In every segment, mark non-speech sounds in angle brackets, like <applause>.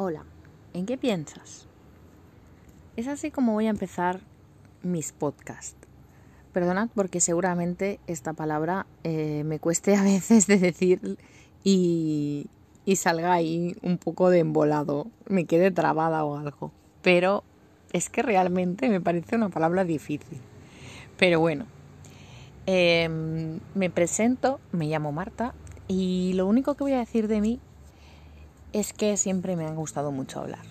Hola, ¿en qué piensas? Es así como voy a empezar mis podcasts. Perdonad porque seguramente esta palabra eh, me cueste a <laughs> veces de decir y, y salga ahí un poco de embolado, me quede trabada o algo. Pero es que realmente me parece una palabra difícil. Pero bueno, em, me presento, me llamo Marta y lo único que voy a decir de mí es que siempre me han gustado mucho hablar.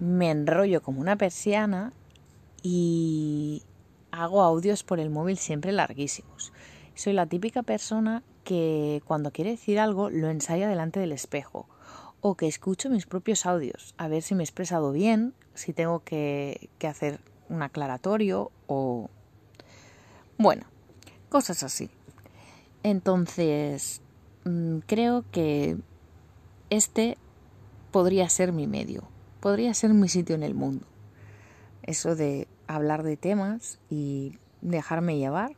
Me enrollo como una persiana y hago audios por el móvil siempre larguísimos. Soy la típica persona que cuando quiere decir algo lo ensaya delante del espejo o que escucho mis propios audios a ver si me he expresado bien, si tengo que, que hacer un aclaratorio o... Bueno, cosas así. Entonces, mm, creo que este podría ser mi medio, podría ser mi sitio en el mundo. Eso de hablar de temas y dejarme llevar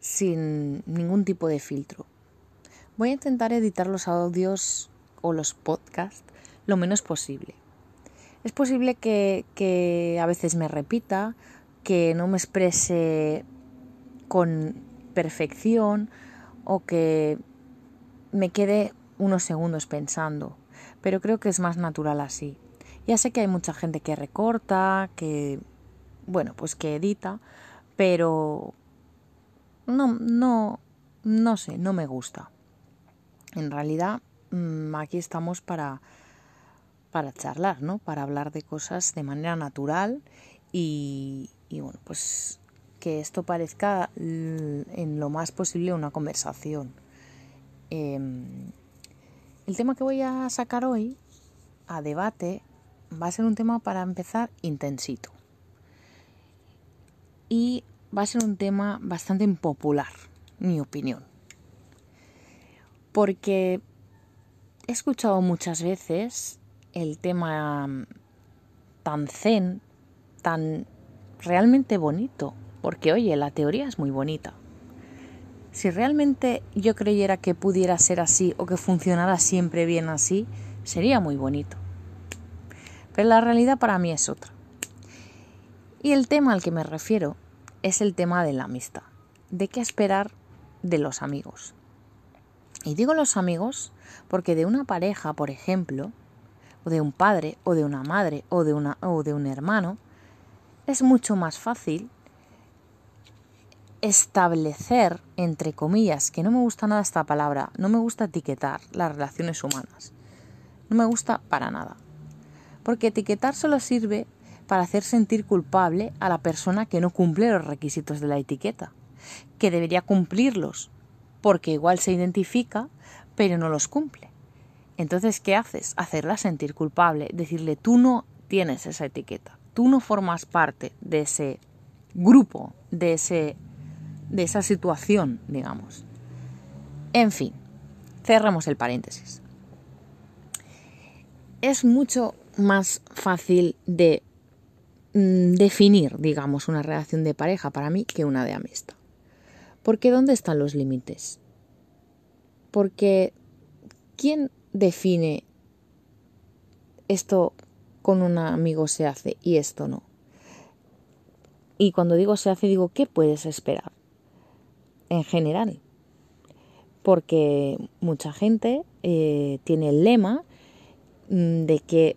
sin ningún tipo de filtro. Voy a intentar editar los audios o los podcasts lo menos posible. Es posible que, a veces me repita, que no me exprese con perfección o que me quede unos segundos pensando, pero creo que es más natural así. Ya sé que hay mucha gente que recorta, que, bueno, pues que edita, pero no, no, no sé, no me gusta. En realidad, mm, aquí estamos para, para charlar, ¿no? Para hablar de cosas de manera natural y, y bueno, pues que esto parezca en lo más posible una conversación. Eh, el tema que voy a sacar hoy a debate va a ser un tema para empezar intensito. Y va a ser un tema bastante impopular, mi opinión. Porque he escuchado muchas veces el tema tan zen, tan realmente bonito. Porque oye, la teoría es muy bonita. Si realmente yo creyera que pudiera ser así o que funcionara siempre bien así, sería muy bonito. Pero la realidad para mí es otra. Y el tema al que me refiero es el tema de la amistad. ¿De qué esperar de los amigos? Y digo los amigos porque de una pareja, por ejemplo, o de un padre, o de una madre, o de, una, o de un hermano, es mucho más fácil establecer, entre comillas, que no me gusta nada esta palabra, no me gusta etiquetar las relaciones humanas. No me gusta para nada. Porque etiquetar solo sirve para hacer sentir culpable a la persona que no cumple los requisitos de la etiqueta, que debería cumplirlos, porque igual se identifica, pero no los cumple. Entonces, ¿qué haces? Hacerla sentir culpable, decirle, tú no tienes esa etiqueta, tú no formas parte de ese grupo, de ese de esa situación, digamos. En fin, cerramos el paréntesis. Es mucho más fácil de mm, definir, digamos, una relación de pareja para mí que una de amistad. Porque ¿dónde están los límites? Porque ¿quién define esto con un amigo se hace y esto no? Y cuando digo se hace, digo, ¿qué puedes esperar? En general. Porque mucha gente eh, tiene el lema mm, de que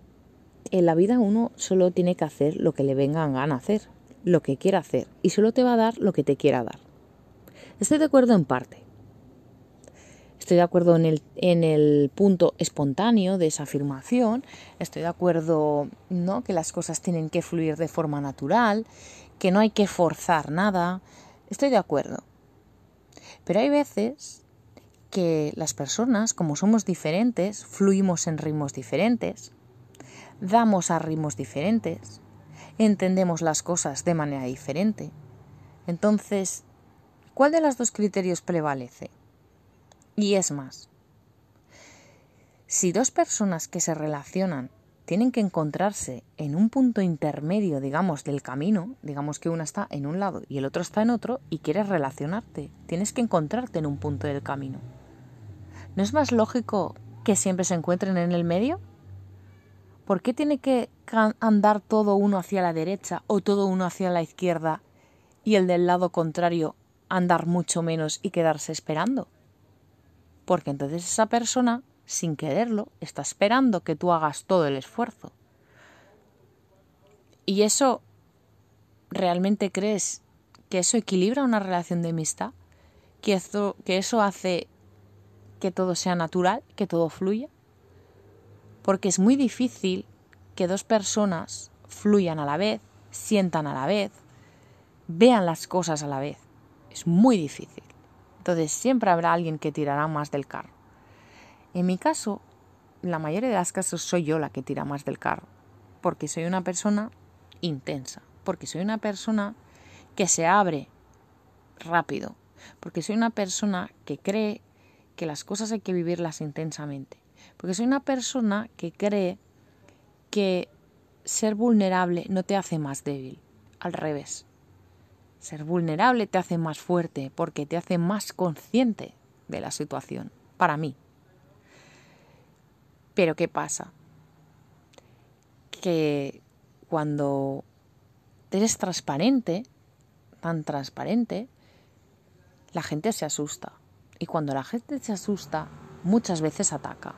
en la vida uno solo tiene que hacer lo que le venga a hacer, lo que quiera hacer, y solo te va a dar lo que te quiera dar. Estoy de acuerdo en parte. Estoy de acuerdo en el, en el punto espontáneo de esa afirmación. Estoy de acuerdo ¿no? que las cosas tienen que fluir de forma natural, que no hay que forzar nada. Estoy de acuerdo. Pero hay veces que las personas, como somos diferentes, fluimos en ritmos diferentes, damos a ritmos diferentes, entendemos las cosas de manera diferente. Entonces, ¿cuál de los dos criterios prevalece? Y es más, si dos personas que se relacionan tienen que encontrarse en un punto intermedio, digamos, del camino, digamos que una está en un lado y el otro está en otro, y quieres relacionarte, tienes que encontrarte en un punto del camino. ¿No es más lógico que siempre se encuentren en el medio? ¿Por qué tiene que andar todo uno hacia la derecha o todo uno hacia la izquierda y el del lado contrario andar mucho menos y quedarse esperando? Porque entonces esa persona, sin quererlo, está esperando que tú hagas todo el esfuerzo. ¿Y eso realmente crees que eso equilibra una relación de amistad? ¿Que, que eso hace que todo sea natural, que todo fluya? porque es muy difícil que dos personas fluyan a la vez, sientan a la vez, vean las cosas a la vez. Es muy difícil. Entonces siempre habrá alguien que tirará más del carro. En mi caso, la mayoría de las casos soy yo la que tira más del carro, porque soy una persona intensa, porque soy una persona que se abre rápido, porque soy una persona que cree que las cosas hay que vivirlas intensamente. Porque soy una persona que cree que ser vulnerable no te hace más débil, al revés. Ser vulnerable te hace más fuerte porque te hace más consciente de la situación, para mí. Pero ¿qué pasa? Que cuando eres transparente, tan transparente, la gente se asusta. Y cuando la gente se asusta, muchas veces ataca.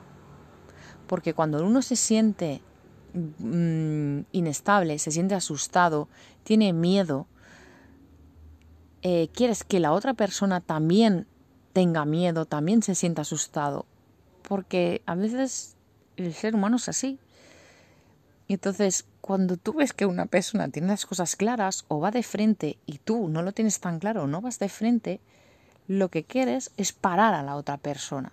Porque cuando uno se siente mm, inestable, se siente asustado, tiene miedo, eh, quieres que la otra persona también tenga miedo, también se sienta asustado. Porque a veces el ser humano es así. Y entonces, cuando tú ves que una persona tiene las cosas claras o va de frente y tú no lo tienes tan claro o no vas de frente, lo que quieres es parar a la otra persona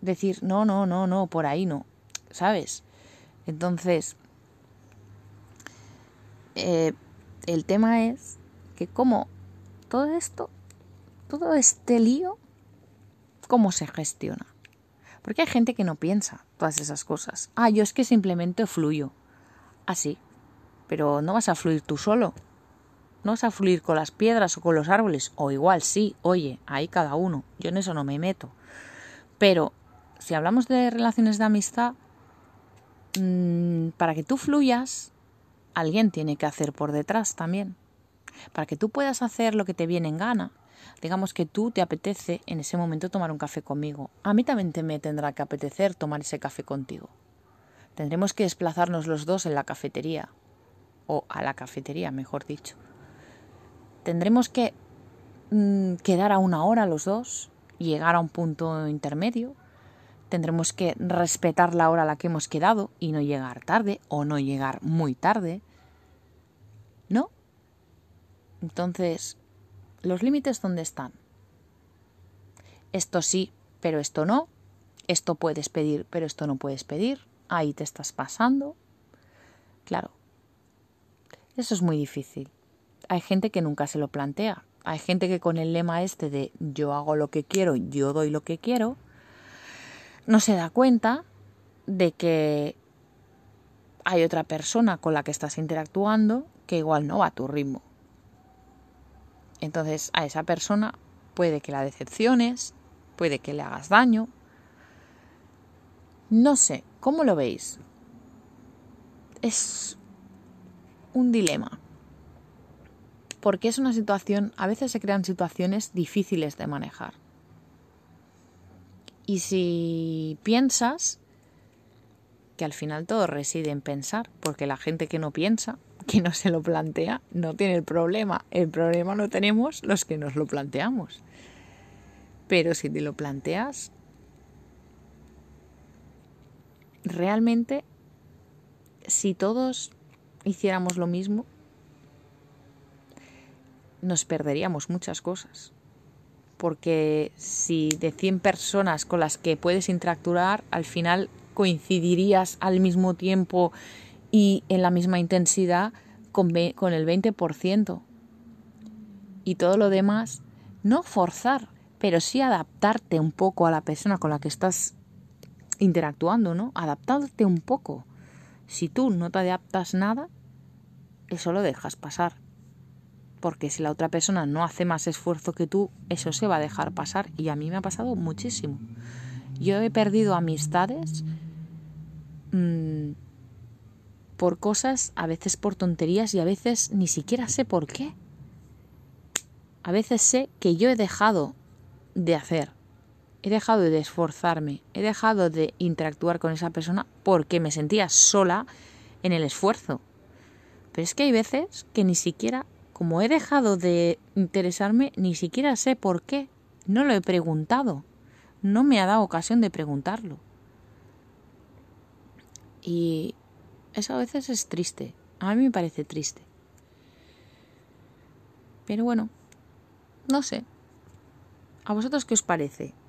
decir, no, no, no, no, por ahí no, ¿sabes? Entonces, eh, el tema es que como todo esto, todo este lío, ¿cómo se gestiona? Porque hay gente que no piensa todas esas cosas. Ah, yo es que simplemente fluyo. Así. Ah, pero no vas a fluir tú solo. No vas a fluir con las piedras o con los árboles. O igual sí, oye, ahí cada uno. Yo en eso no me meto. Pero si hablamos de relaciones de amistad, mm, para que tú fluyas, alguien tiene que hacer por detrás también. Para que tú puedas hacer lo que te viene en gana. Digamos que tú te apetece en ese momento tomar un café conmigo. A mí también te me tendrá que apetecer tomar ese café contigo. Tendremos que desplazarnos los dos en la cafetería. O a la cafetería, mejor dicho. Tendremos que mm, quedar a una hora los dos, llegar a un punto intermedio, Tendremos que respetar la hora a la que hemos quedado y no llegar tarde o no llegar muy tarde. ¿No? Entonces, ¿los límites dónde están? Esto sí, pero esto no. Esto puedes pedir, pero esto no puedes pedir. Ahí te estás pasando. Claro. Eso es muy difícil. Hay gente que nunca se lo plantea. Hay gente que con el lema este de yo hago lo que quiero, yo doy lo que quiero, no se da cuenta de que hay otra persona con la que estás interactuando que igual no va a tu ritmo. Entonces a esa persona puede que la decepciones, puede que le hagas daño. No sé, ¿cómo lo veis? Es un dilema. Porque es una situación, a veces se crean situaciones difíciles de manejar. Y si piensas, que al final todo reside en pensar, porque la gente que no piensa, que no se lo plantea, no tiene el problema. El problema lo tenemos los que nos lo planteamos. Pero si te lo planteas, realmente, si todos hiciéramos lo mismo, nos perderíamos muchas cosas porque si de 100 personas con las que puedes interactuar, al final coincidirías al mismo tiempo y en la misma intensidad con, con el 20%. Y todo lo demás, no forzar, pero sí adaptarte un poco a la persona con la que estás interactuando, ¿no? Adaptarte un poco. Si tú no te adaptas nada, eso lo dejas pasar porque si la otra persona no hace más esfuerzo que tú, eso se va a dejar pasar y a mí me ha pasado muchísimo. Yo he perdido amistades mm, por cosas, a veces por tonterías y a veces ni siquiera sé por qué. A veces sé que yo he dejado de hacer, he dejado de esforzarme, he dejado de interactuar con esa persona porque me sentía sola en el esfuerzo. Pero es que hay veces que ni siquiera, como he dejado de interesarme, ni siquiera sé por qué. No lo he preguntado. No me ha dado ocasión de preguntarlo. Y eso a veces es triste. A mí me parece triste. Pero bueno, no sé. ¿A vosotros qué os parece?